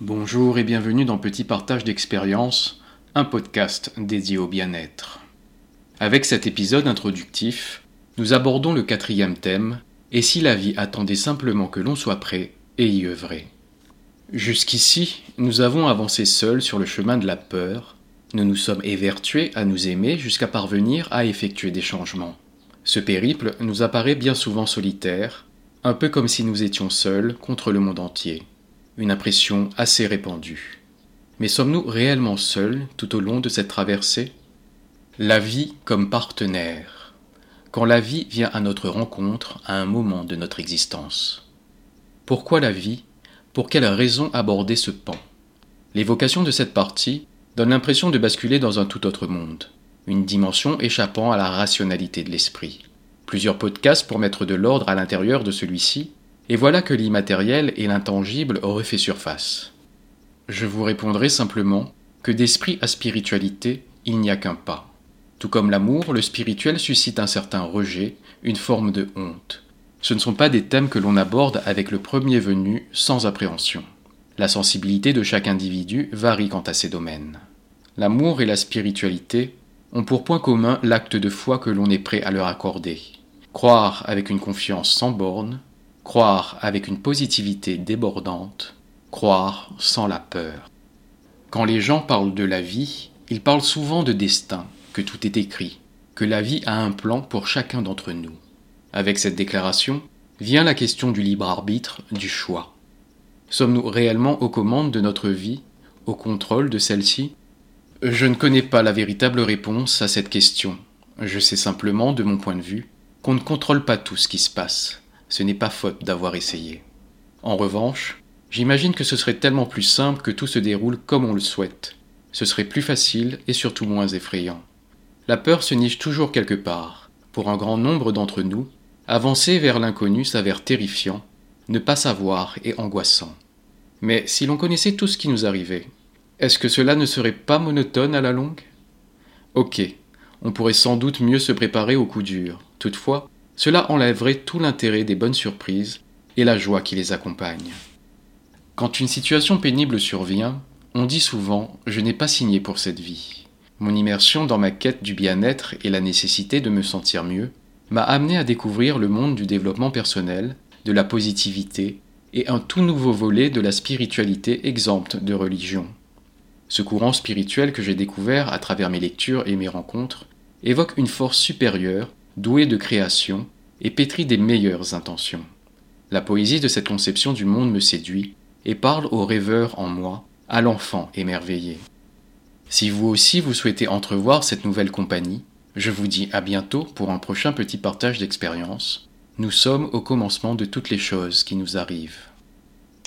Bonjour et bienvenue dans Petit Partage d'expérience, un podcast dédié au bien-être. Avec cet épisode introductif, nous abordons le quatrième thème, et si la vie attendait simplement que l'on soit prêt et y œuvrer. Jusqu'ici, nous avons avancé seuls sur le chemin de la peur, nous nous sommes évertués à nous aimer jusqu'à parvenir à effectuer des changements. Ce périple nous apparaît bien souvent solitaire, un peu comme si nous étions seuls contre le monde entier une impression assez répandue. Mais sommes-nous réellement seuls tout au long de cette traversée? La vie comme partenaire. Quand la vie vient à notre rencontre à un moment de notre existence. Pourquoi la vie? Pour quelle raison aborder ce pan? L'évocation de cette partie donne l'impression de basculer dans un tout autre monde, une dimension échappant à la rationalité de l'esprit. Plusieurs podcasts pour mettre de l'ordre à l'intérieur de celui-ci et voilà que l'immatériel et l'intangible auraient fait surface. Je vous répondrai simplement que d'esprit à spiritualité, il n'y a qu'un pas. Tout comme l'amour, le spirituel suscite un certain rejet, une forme de honte. Ce ne sont pas des thèmes que l'on aborde avec le premier venu sans appréhension. La sensibilité de chaque individu varie quant à ces domaines. L'amour et la spiritualité ont pour point commun l'acte de foi que l'on est prêt à leur accorder. Croire avec une confiance sans borne, croire avec une positivité débordante, croire sans la peur. Quand les gens parlent de la vie, ils parlent souvent de destin, que tout est écrit, que la vie a un plan pour chacun d'entre nous. Avec cette déclaration vient la question du libre arbitre, du choix. Sommes-nous réellement aux commandes de notre vie, au contrôle de celle-ci? Je ne connais pas la véritable réponse à cette question. Je sais simplement, de mon point de vue, qu'on ne contrôle pas tout ce qui se passe ce n'est pas faute d'avoir essayé. En revanche, j'imagine que ce serait tellement plus simple que tout se déroule comme on le souhaite. Ce serait plus facile et surtout moins effrayant. La peur se niche toujours quelque part. Pour un grand nombre d'entre nous, avancer vers l'inconnu s'avère terrifiant, ne pas savoir est angoissant. Mais si l'on connaissait tout ce qui nous arrivait, est-ce que cela ne serait pas monotone à la longue? Ok, on pourrait sans doute mieux se préparer au coup dur. Toutefois, cela enlèverait tout l'intérêt des bonnes surprises et la joie qui les accompagne. Quand une situation pénible survient, on dit souvent Je n'ai pas signé pour cette vie. Mon immersion dans ma quête du bien-être et la nécessité de me sentir mieux m'a amené à découvrir le monde du développement personnel, de la positivité et un tout nouveau volet de la spiritualité exempte de religion. Ce courant spirituel que j'ai découvert à travers mes lectures et mes rencontres évoque une force supérieure doué de création et pétri des meilleures intentions. La poésie de cette conception du monde me séduit et parle au rêveur en moi, à l'enfant émerveillé. Si vous aussi vous souhaitez entrevoir cette nouvelle compagnie, je vous dis à bientôt pour un prochain petit partage d'expérience. Nous sommes au commencement de toutes les choses qui nous arrivent.